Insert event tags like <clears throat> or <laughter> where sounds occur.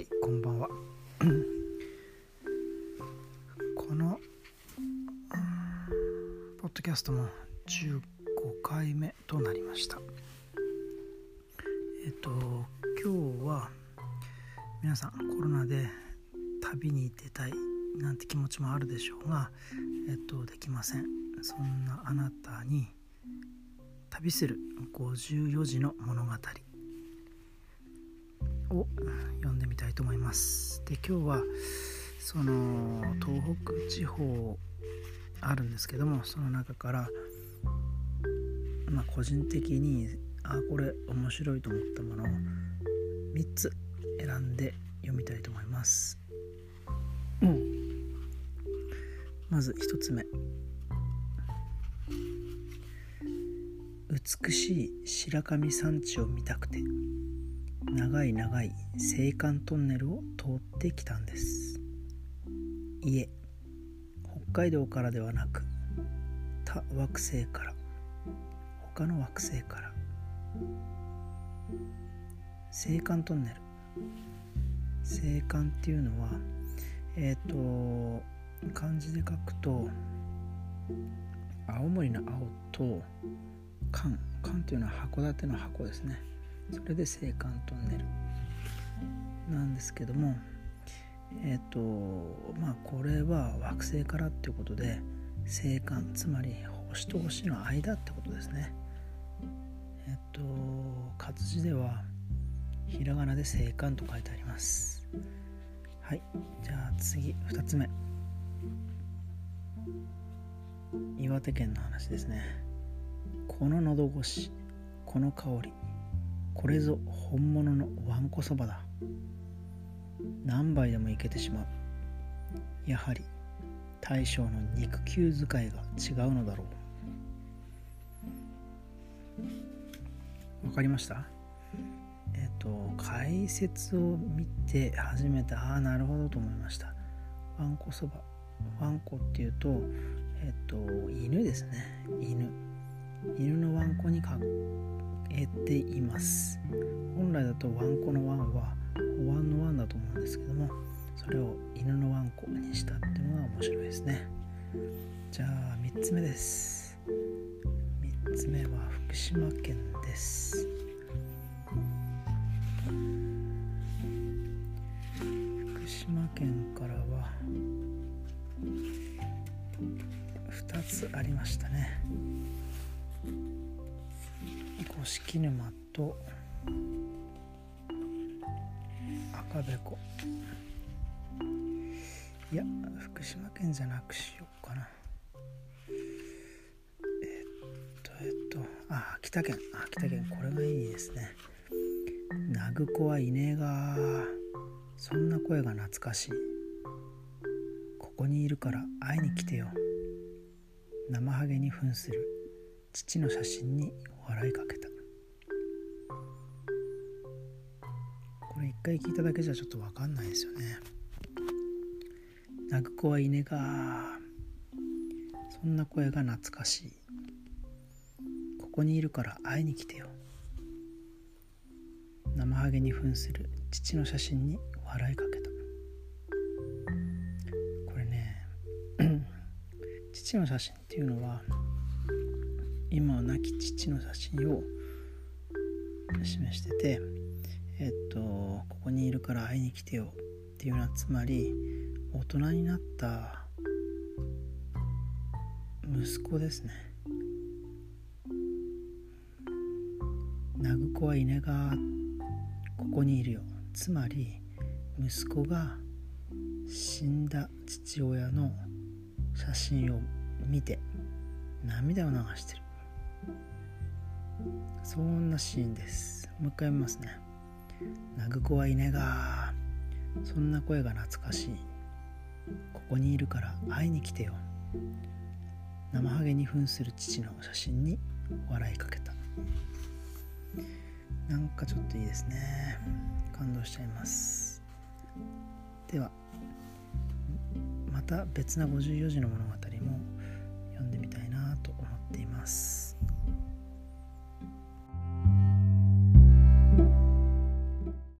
はいこんばんは。<clears throat> このポッドキャストも15回目となりました。えっと今日は皆さんコロナで旅に出たいなんて気持ちもあるでしょうがえっとできません。そんなあなたに旅する54時の物語。を読んでみたいと思います。で今日はその東北地方あるんですけどもその中からまあ個人的にあこれ面白いと思ったものを3つ選んで読みたいと思います、うん、まず1つ目。美しい白神山地を見たくて長い長い青函トンネルを通ってきたんです。いえ北海道からではなく他惑星から。他の惑星から。青函トンネル。青函っていうのはえっ、ー、と漢字で書くと青森の青と缶缶っていうのは函館の箱ですね。それで青函トンネル。なんですけどもえっ、ー、とまあこれは惑星からっていうことで青函つまり星と星の間ってことですね。えっ、ー、と活字ではひらがなで青函と書いてあります。はいじゃあ次2つ目。岩手県の話ですね。この喉越しこの香り。これぞ本物のわんこそばだ。何杯でもいけてしまう。やはり大将の肉球使いが違うのだろう。わかりました？えっ、と解説を見て初めてああなるほどと思いました。わんこそば。わんこっていうとえっ、と犬ですね。犬。犬のわんこにかています。本来だとワンコのワンはお椀のワンだと思うんですけどもそれを犬のワンコにしたっていうのが面白いですね。じゃあ3つ目です。3つ目は福島県です。福島県からは2つありましたね。五沼と赤べこ。いや福島県じゃなくしようかな。えっとえっとあ秋田県。秋田県。これがいいですね。なぐこはいねえがそんな声が懐かしい。ここにいるから会いに来てよ。生ハゲに扮する父の写真に笑いかけた。回聞いただけじゃちょっと分かんないですよね。泣く子は稲がそんな声が懐かしい。ここにいるから会いに来てよ。生ハゲに扮する父の写真に笑いかけた。これね <clears throat> 父の写真っていうのは今は亡き父の写真を示しててえっとここにいるから会いに来てよっていうのはつまり大人になった息子ですね。ナグコは稲がここにいるよ。つまり息子が死んだ父親の写真を見て涙を流してる。そんなシーンです。もう一回読みますね。なぐ子はいねがそんな声が懐かしいここにいるから会いに来てよ生ハゲに扮する父の写真に笑いかけたなんかちょっといいですね。感動しちゃいます。ではまた別な54時の物語も読んでみたいなと思っています。